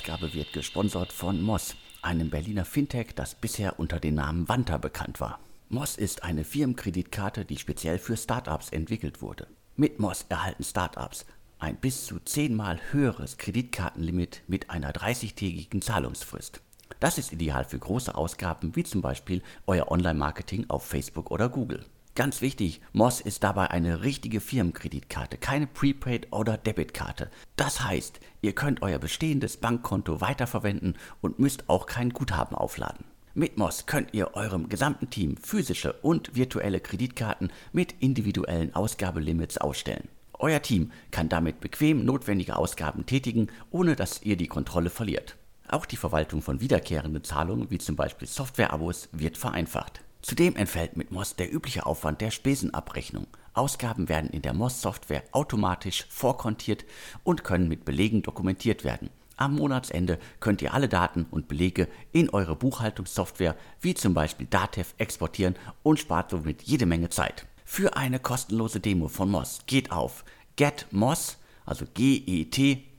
Ausgabe wird gesponsert von Moss, einem Berliner Fintech, das bisher unter dem Namen Wanta bekannt war. Moss ist eine Firmenkreditkarte, die speziell für Startups entwickelt wurde. Mit Moss erhalten Startups ein bis zu zehnmal höheres Kreditkartenlimit mit einer 30-tägigen Zahlungsfrist. Das ist ideal für große Ausgaben wie zum Beispiel euer Online-Marketing auf Facebook oder Google. Ganz wichtig, Moss ist dabei eine richtige Firmenkreditkarte, keine Prepaid- oder Debitkarte. Das heißt, ihr könnt euer bestehendes Bankkonto weiterverwenden und müsst auch kein Guthaben aufladen. Mit Moss könnt ihr eurem gesamten Team physische und virtuelle Kreditkarten mit individuellen Ausgabelimits ausstellen. Euer Team kann damit bequem notwendige Ausgaben tätigen, ohne dass ihr die Kontrolle verliert. Auch die Verwaltung von wiederkehrenden Zahlungen, wie zum Beispiel Softwareabos, wird vereinfacht. Zudem entfällt mit MOS der übliche Aufwand der Spesenabrechnung. Ausgaben werden in der MOS-Software automatisch vorkontiert und können mit Belegen dokumentiert werden. Am Monatsende könnt ihr alle Daten und Belege in eure Buchhaltungssoftware wie zum Beispiel Datev exportieren und spart somit jede Menge Zeit. Für eine kostenlose Demo von MOS geht auf getmos, also G-E-T-M-O-S-S.com.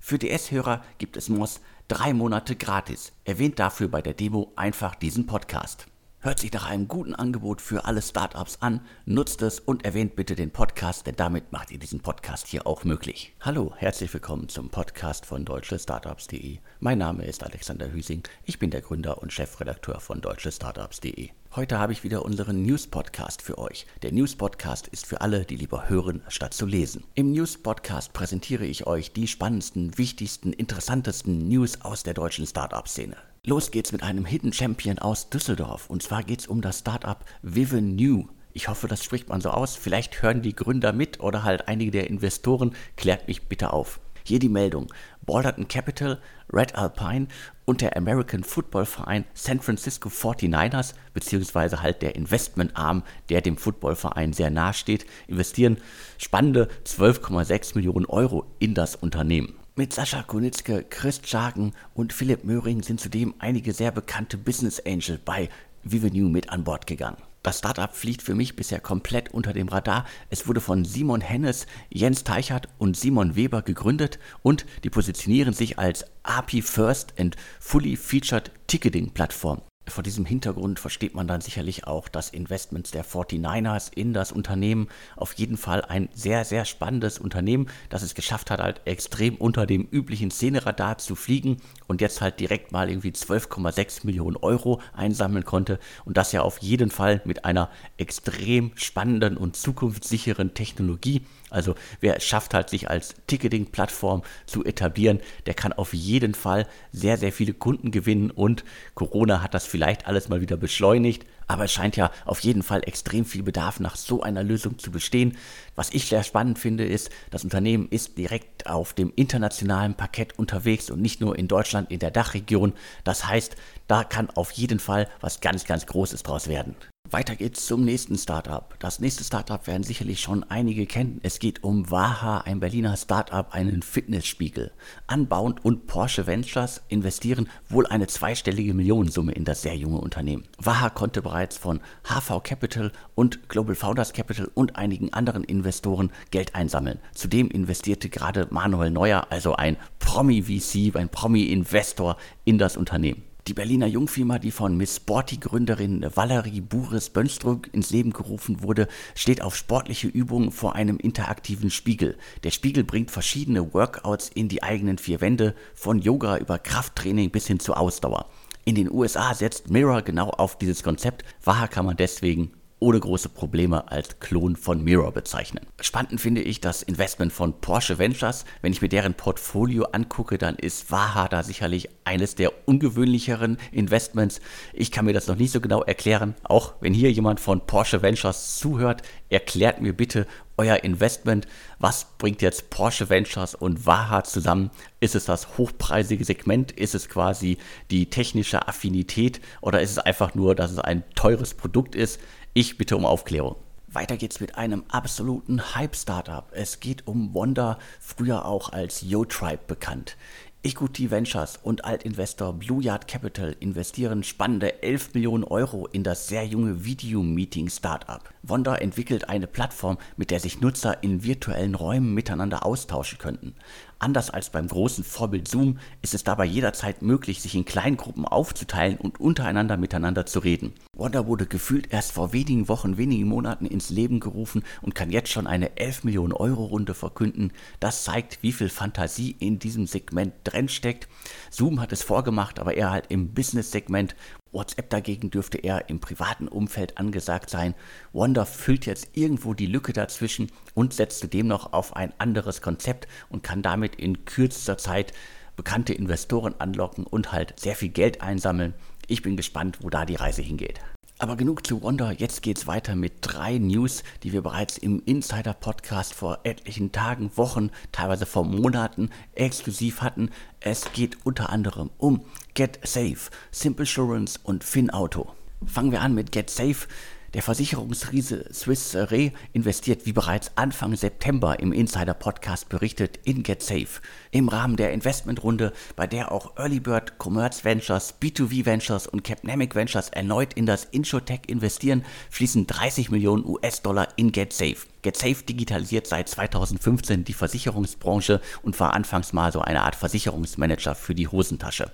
Für DS-Hörer gibt es MOS drei Monate gratis. Erwähnt dafür bei der Demo einfach diesen Podcast. Hört sich nach einem guten Angebot für alle Startups an, nutzt es und erwähnt bitte den Podcast, denn damit macht ihr diesen Podcast hier auch möglich. Hallo, herzlich willkommen zum Podcast von deutschestartups.de. Mein Name ist Alexander Hüsing, ich bin der Gründer und Chefredakteur von deutschestartups.de. Heute habe ich wieder unseren News-Podcast für euch. Der News-Podcast ist für alle, die lieber hören, statt zu lesen. Im News-Podcast präsentiere ich euch die spannendsten, wichtigsten, interessantesten News aus der deutschen Startup-Szene. Los geht's mit einem Hidden Champion aus Düsseldorf. Und zwar geht's um das Startup Viven New. Ich hoffe, das spricht man so aus. Vielleicht hören die Gründer mit oder halt einige der Investoren. Klärt mich bitte auf. Hier die Meldung. Balderton Capital, Red Alpine und der American Football Verein San Francisco 49ers, beziehungsweise halt der Investmentarm, der dem Footballverein sehr nahe steht, investieren spannende 12,6 Millionen Euro in das Unternehmen. Mit Sascha Kunitzke, Chris Jagen und Philipp Möhring sind zudem einige sehr bekannte Business Angel bei Vivenew mit an Bord gegangen. Das Startup fliegt für mich bisher komplett unter dem Radar. Es wurde von Simon Hennes, Jens Teichert und Simon Weber gegründet und die positionieren sich als API First and Fully Featured Ticketing Plattform. Vor diesem Hintergrund versteht man dann sicherlich auch, dass Investments der 49ers in das Unternehmen auf jeden Fall ein sehr, sehr spannendes Unternehmen, das es geschafft hat, halt extrem unter dem üblichen Szeneradar zu fliegen und jetzt halt direkt mal irgendwie 12,6 Millionen Euro einsammeln konnte und das ja auf jeden Fall mit einer extrem spannenden und zukunftssicheren Technologie. Also wer es schafft halt, sich als Ticketing-Plattform zu etablieren, der kann auf jeden Fall sehr, sehr viele Kunden gewinnen und Corona hat das vielleicht alles mal wieder beschleunigt. Aber es scheint ja auf jeden Fall extrem viel Bedarf nach so einer Lösung zu bestehen. Was ich sehr spannend finde, ist, das Unternehmen ist direkt auf dem internationalen Parkett unterwegs und nicht nur in Deutschland, in der Dachregion. Das heißt, da kann auf jeden Fall was ganz, ganz Großes draus werden. Weiter geht's zum nächsten Startup. Das nächste Startup werden sicherlich schon einige kennen. Es geht um Waha, ein Berliner Startup, einen Fitnessspiegel. Unbound und Porsche Ventures investieren wohl eine zweistellige Millionensumme in das sehr junge Unternehmen. Waha konnte bereits von HV Capital und Global Founders Capital und einigen anderen Investoren Geld einsammeln. Zudem investierte gerade Manuel Neuer, also ein Promi-VC, ein Promi-Investor in das Unternehmen. Die Berliner Jungfirma, die von Miss Sporty-Gründerin Valerie Bures-Bönstruck ins Leben gerufen wurde, steht auf sportliche Übungen vor einem interaktiven Spiegel. Der Spiegel bringt verschiedene Workouts in die eigenen vier Wände, von Yoga über Krafttraining bis hin zur Ausdauer. In den USA setzt Mirror genau auf dieses Konzept. Waha kann man deswegen ohne große Probleme als Klon von Mirror bezeichnen. Spannend finde ich das Investment von Porsche Ventures. Wenn ich mir deren Portfolio angucke, dann ist Waha da sicherlich eines der ungewöhnlicheren Investments. Ich kann mir das noch nicht so genau erklären. Auch wenn hier jemand von Porsche Ventures zuhört, erklärt mir bitte euer Investment. Was bringt jetzt Porsche Ventures und Waha zusammen? Ist es das hochpreisige Segment? Ist es quasi die technische Affinität? Oder ist es einfach nur, dass es ein teures Produkt ist? Ich bitte um Aufklärung. Weiter geht's mit einem absoluten Hype-Startup. Es geht um Wanda, früher auch als YoTribe bekannt. Equity Ventures und Altinvestor Blue Yard Capital investieren spannende 11 Millionen Euro in das sehr junge Video-Meeting-Startup. Wanda entwickelt eine Plattform, mit der sich Nutzer in virtuellen Räumen miteinander austauschen könnten. Anders als beim großen Vorbild Zoom ist es dabei jederzeit möglich, sich in Kleingruppen aufzuteilen und untereinander miteinander zu reden. Wanda wurde gefühlt erst vor wenigen Wochen, wenigen Monaten ins Leben gerufen und kann jetzt schon eine 11 Millionen Euro Runde verkünden. Das zeigt, wie viel Fantasie in diesem Segment drin steckt. Zoom hat es vorgemacht, aber eher halt im Business-Segment WhatsApp dagegen dürfte eher im privaten Umfeld angesagt sein. Wanda füllt jetzt irgendwo die Lücke dazwischen und setzt zudem noch auf ein anderes Konzept und kann damit in kürzester Zeit bekannte Investoren anlocken und halt sehr viel Geld einsammeln. Ich bin gespannt, wo da die Reise hingeht. Aber genug zu Wonder, jetzt geht's weiter mit drei News, die wir bereits im Insider-Podcast vor etlichen Tagen, Wochen, teilweise vor Monaten exklusiv hatten. Es geht unter anderem um GetSafe, Simple Assurance und FinAuto. Fangen wir an mit GetSafe. Der Versicherungsriese Swiss Re investiert wie bereits Anfang September im Insider Podcast berichtet in GetSafe. Im Rahmen der Investmentrunde, bei der auch Earlybird, Commerce Ventures, B2V Ventures und Capnamic Ventures erneut in das Inshotech investieren, fließen 30 Millionen US-Dollar in GetSafe. GetSafe digitalisiert seit 2015 die Versicherungsbranche und war anfangs mal so eine Art Versicherungsmanager für die Hosentasche.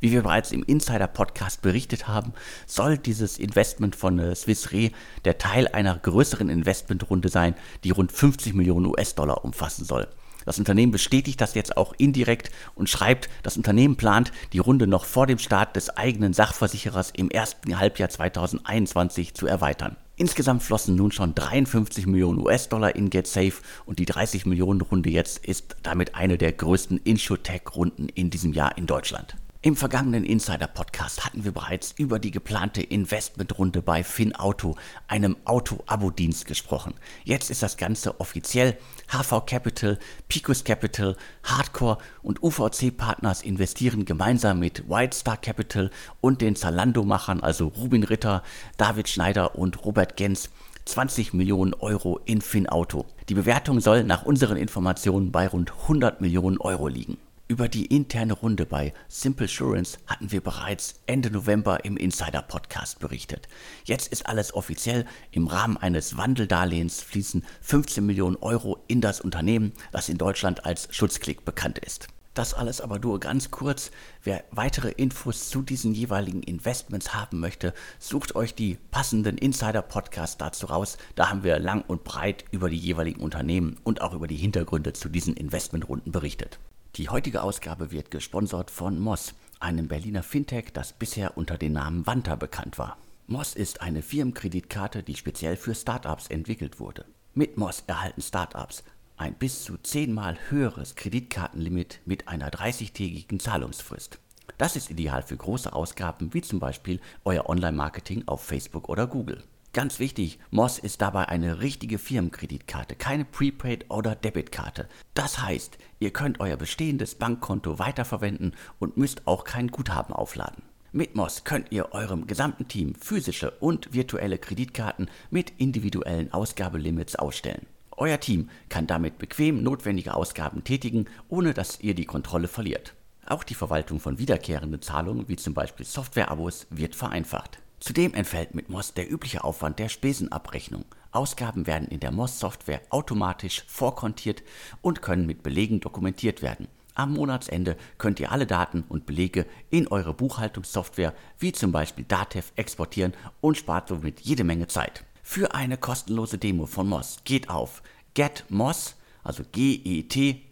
Wie wir bereits im Insider-Podcast berichtet haben, soll dieses Investment von äh, Swiss Re der Teil einer größeren Investmentrunde sein, die rund 50 Millionen US-Dollar umfassen soll. Das Unternehmen bestätigt das jetzt auch indirekt und schreibt, das Unternehmen plant, die Runde noch vor dem Start des eigenen Sachversicherers im ersten Halbjahr 2021 zu erweitern. Insgesamt flossen nun schon 53 Millionen US-Dollar in GetSafe und die 30 Millionen Runde jetzt ist damit eine der größten Insurtech-Runden in diesem Jahr in Deutschland. Im vergangenen Insider-Podcast hatten wir bereits über die geplante Investmentrunde bei FinAuto, einem Auto-Abo-Dienst, gesprochen. Jetzt ist das Ganze offiziell. HV Capital, Picus Capital, Hardcore und UVC-Partners investieren gemeinsam mit Whitestar Capital und den Zalando-Machern, also Rubin Ritter, David Schneider und Robert Gens, 20 Millionen Euro in FinAuto. Die Bewertung soll nach unseren Informationen bei rund 100 Millionen Euro liegen. Über die interne Runde bei Simple Assurance hatten wir bereits Ende November im Insider Podcast berichtet. Jetzt ist alles offiziell. Im Rahmen eines Wandeldarlehens fließen 15 Millionen Euro in das Unternehmen, das in Deutschland als Schutzklick bekannt ist. Das alles aber nur ganz kurz. Wer weitere Infos zu diesen jeweiligen Investments haben möchte, sucht euch die passenden Insider-Podcasts dazu raus. Da haben wir lang und breit über die jeweiligen Unternehmen und auch über die Hintergründe zu diesen Investmentrunden berichtet. Die heutige Ausgabe wird gesponsert von Moss, einem Berliner Fintech, das bisher unter dem Namen Wanta bekannt war. Moss ist eine Firmenkreditkarte, die speziell für Startups entwickelt wurde. Mit Moss erhalten Startups ein bis zu zehnmal höheres Kreditkartenlimit mit einer 30-tägigen Zahlungsfrist. Das ist ideal für große Ausgaben wie zum Beispiel euer Online-Marketing auf Facebook oder Google. Ganz wichtig, Moss ist dabei eine richtige Firmenkreditkarte, keine Prepaid- oder Debitkarte. Das heißt, ihr könnt euer bestehendes Bankkonto weiterverwenden und müsst auch kein Guthaben aufladen. Mit Moss könnt ihr eurem gesamten Team physische und virtuelle Kreditkarten mit individuellen Ausgabelimits ausstellen. Euer Team kann damit bequem notwendige Ausgaben tätigen, ohne dass ihr die Kontrolle verliert. Auch die Verwaltung von wiederkehrenden Zahlungen, wie zum Beispiel Softwareabos, wird vereinfacht. Zudem entfällt mit MOS der übliche Aufwand der Spesenabrechnung. Ausgaben werden in der MOS-Software automatisch vorkontiert und können mit Belegen dokumentiert werden. Am Monatsende könnt ihr alle Daten und Belege in eure Buchhaltungssoftware wie zum Beispiel Datev exportieren und spart somit jede Menge Zeit. Für eine kostenlose Demo von MOS geht auf getmos, also G-E-T-M-O-S-S.com.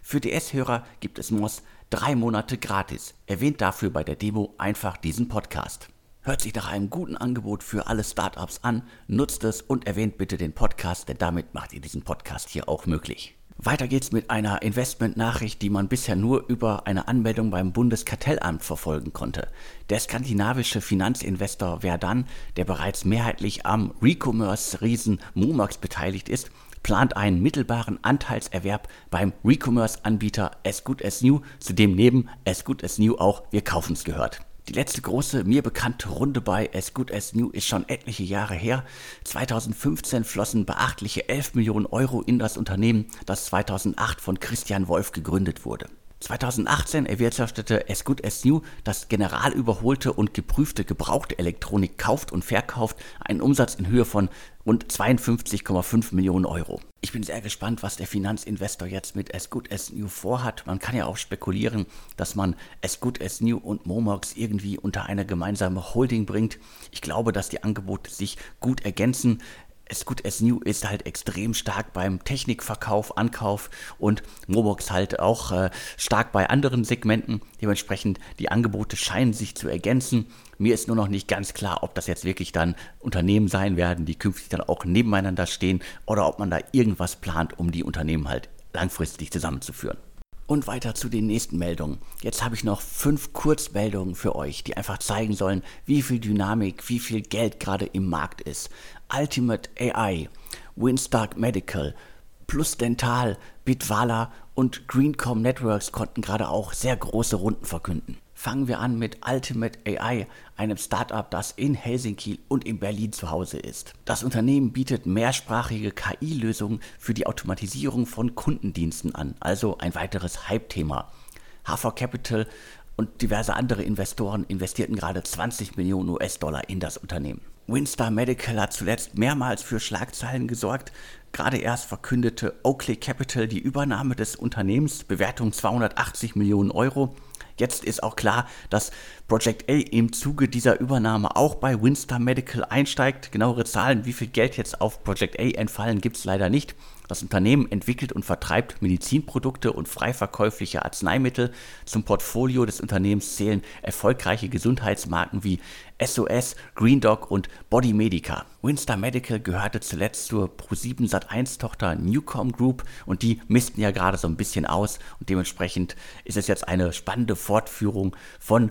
Für DS-Hörer gibt es MOS Drei Monate gratis. Erwähnt dafür bei der Demo einfach diesen Podcast. Hört sich nach einem guten Angebot für alle Startups an, nutzt es und erwähnt bitte den Podcast, denn damit macht ihr diesen Podcast hier auch möglich. Weiter geht's mit einer Investmentnachricht, die man bisher nur über eine Anmeldung beim Bundeskartellamt verfolgen konnte. Der skandinavische Finanzinvestor Verdan, der bereits mehrheitlich am Recommerce-Riesen Momax beteiligt ist, plant einen mittelbaren Anteilserwerb beim Recommerce-Anbieter As Good As New, zu dem neben As Good As New auch Wir kaufen's gehört. Die letzte große, mir bekannte Runde bei As Good As New ist schon etliche Jahre her. 2015 flossen beachtliche 11 Millionen Euro in das Unternehmen, das 2008 von Christian Wolf gegründet wurde. 2018 erwirtschaftete As Good As New, das generalüberholte und geprüfte gebrauchte Elektronik kauft und verkauft, einen Umsatz in Höhe von rund 52,5 Millionen Euro. Ich bin sehr gespannt, was der Finanzinvestor jetzt mit As Good As New vorhat. Man kann ja auch spekulieren, dass man As Good As New und Momox irgendwie unter eine gemeinsame Holding bringt. Ich glaube, dass die Angebote sich gut ergänzen gut, New ist halt extrem stark beim Technikverkauf, Ankauf und Mobox halt auch äh, stark bei anderen Segmenten. Dementsprechend die Angebote scheinen sich zu ergänzen. Mir ist nur noch nicht ganz klar, ob das jetzt wirklich dann Unternehmen sein werden, die künftig dann auch nebeneinander stehen oder ob man da irgendwas plant, um die Unternehmen halt langfristig zusammenzuführen. Und weiter zu den nächsten Meldungen. Jetzt habe ich noch fünf Kurzmeldungen für euch, die einfach zeigen sollen, wie viel Dynamik, wie viel Geld gerade im Markt ist. Ultimate AI, Winstark Medical, Plus Dental, Bitwala und Greencom Networks konnten gerade auch sehr große Runden verkünden. Fangen wir an mit Ultimate AI, einem Startup, das in Helsinki und in Berlin zu Hause ist. Das Unternehmen bietet mehrsprachige KI-Lösungen für die Automatisierung von Kundendiensten an, also ein weiteres Hype-Thema. HV Capital und diverse andere Investoren investierten gerade 20 Millionen US-Dollar in das Unternehmen. Winstar Medical hat zuletzt mehrmals für Schlagzeilen gesorgt. Gerade erst verkündete Oakley Capital die Übernahme des Unternehmens, Bewertung 280 Millionen Euro. Jetzt ist auch klar, dass Project A im Zuge dieser Übernahme auch bei Winstar Medical einsteigt. Genauere Zahlen, wie viel Geld jetzt auf Project A entfallen, gibt es leider nicht. Das Unternehmen entwickelt und vertreibt Medizinprodukte und frei verkäufliche Arzneimittel. Zum Portfolio des Unternehmens zählen erfolgreiche Gesundheitsmarken wie SOS, Green Dog und Body Medica. Winstar Medical gehörte zuletzt zur Pro7 Sat1 Tochter Newcom Group und die missten ja gerade so ein bisschen aus und dementsprechend ist es jetzt eine spannende Fortführung von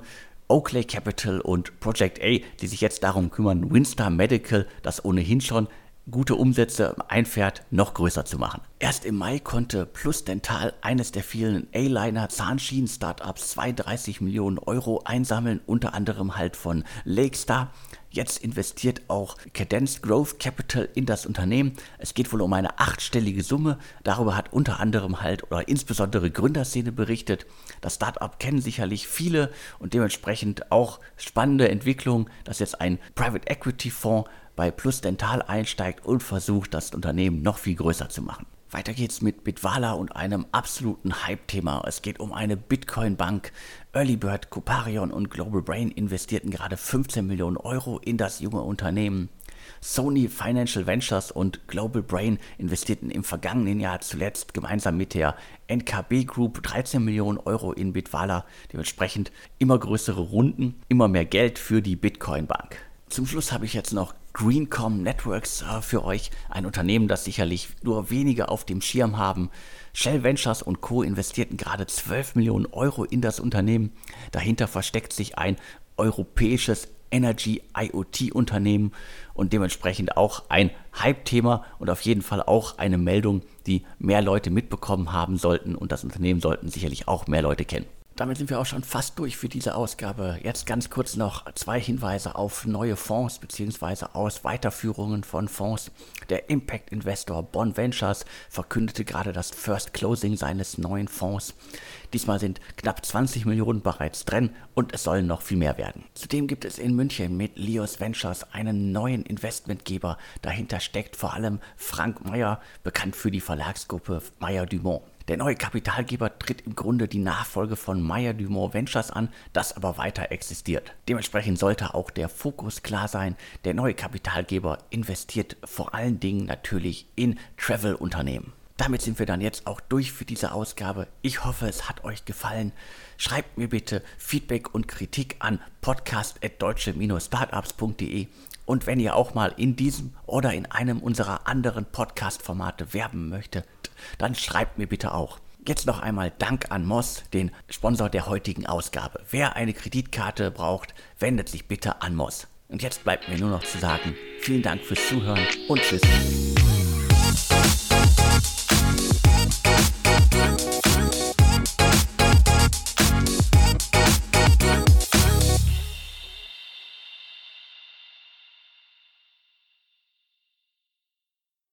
Oakley Capital und Project A, die sich jetzt darum kümmern, Winstar Medical, das ohnehin schon gute Umsätze einfährt, noch größer zu machen. Erst im Mai konnte Plus Dental, eines der vielen A-Liner Zahnschienen-Startups, 32 Millionen Euro einsammeln, unter anderem halt von Lakestar. Jetzt investiert auch Cadence Growth Capital in das Unternehmen. Es geht wohl um eine achtstellige Summe. Darüber hat unter anderem halt oder insbesondere Gründerszene berichtet. Das Startup kennen sicherlich viele und dementsprechend auch spannende Entwicklung, dass jetzt ein Private Equity Fonds bei Plus Dental einsteigt und versucht, das Unternehmen noch viel größer zu machen. Weiter geht's mit Bitwala und einem absoluten Hype-Thema. Es geht um eine Bitcoin-Bank. Earlybird, Coparion und Global Brain investierten gerade 15 Millionen Euro in das junge Unternehmen. Sony Financial Ventures und Global Brain investierten im vergangenen Jahr zuletzt gemeinsam mit der NKB Group 13 Millionen Euro in Bitwala. Dementsprechend immer größere Runden, immer mehr Geld für die Bitcoin-Bank. Zum Schluss habe ich jetzt noch Greencom Networks äh, für euch, ein Unternehmen, das sicherlich nur wenige auf dem Schirm haben. Shell Ventures und Co. investierten gerade 12 Millionen Euro in das Unternehmen. Dahinter versteckt sich ein europäisches Energy IoT Unternehmen und dementsprechend auch ein Hype-Thema und auf jeden Fall auch eine Meldung, die mehr Leute mitbekommen haben sollten und das Unternehmen sollten sicherlich auch mehr Leute kennen. Damit sind wir auch schon fast durch für diese Ausgabe. Jetzt ganz kurz noch zwei Hinweise auf neue Fonds bzw. aus Weiterführungen von Fonds. Der Impact Investor Bond Ventures verkündete gerade das First Closing seines neuen Fonds. Diesmal sind knapp 20 Millionen bereits drin und es sollen noch viel mehr werden. Zudem gibt es in München mit Leos Ventures einen neuen Investmentgeber. Dahinter steckt vor allem Frank Meyer, bekannt für die Verlagsgruppe Meyer Dumont. Der neue Kapitalgeber tritt im Grunde die Nachfolge von Meyer Dumont Ventures an, das aber weiter existiert. Dementsprechend sollte auch der Fokus klar sein. Der neue Kapitalgeber investiert vor allen Dingen natürlich in Travel-Unternehmen. Damit sind wir dann jetzt auch durch für diese Ausgabe. Ich hoffe, es hat euch gefallen. Schreibt mir bitte Feedback und Kritik an podcast.deutsche-startups.de. Und wenn ihr auch mal in diesem oder in einem unserer anderen Podcast-Formate werben möchtet, dann schreibt mir bitte auch. Jetzt noch einmal Dank an Moss, den Sponsor der heutigen Ausgabe. Wer eine Kreditkarte braucht, wendet sich bitte an Moss. Und jetzt bleibt mir nur noch zu sagen, vielen Dank fürs Zuhören und tschüss.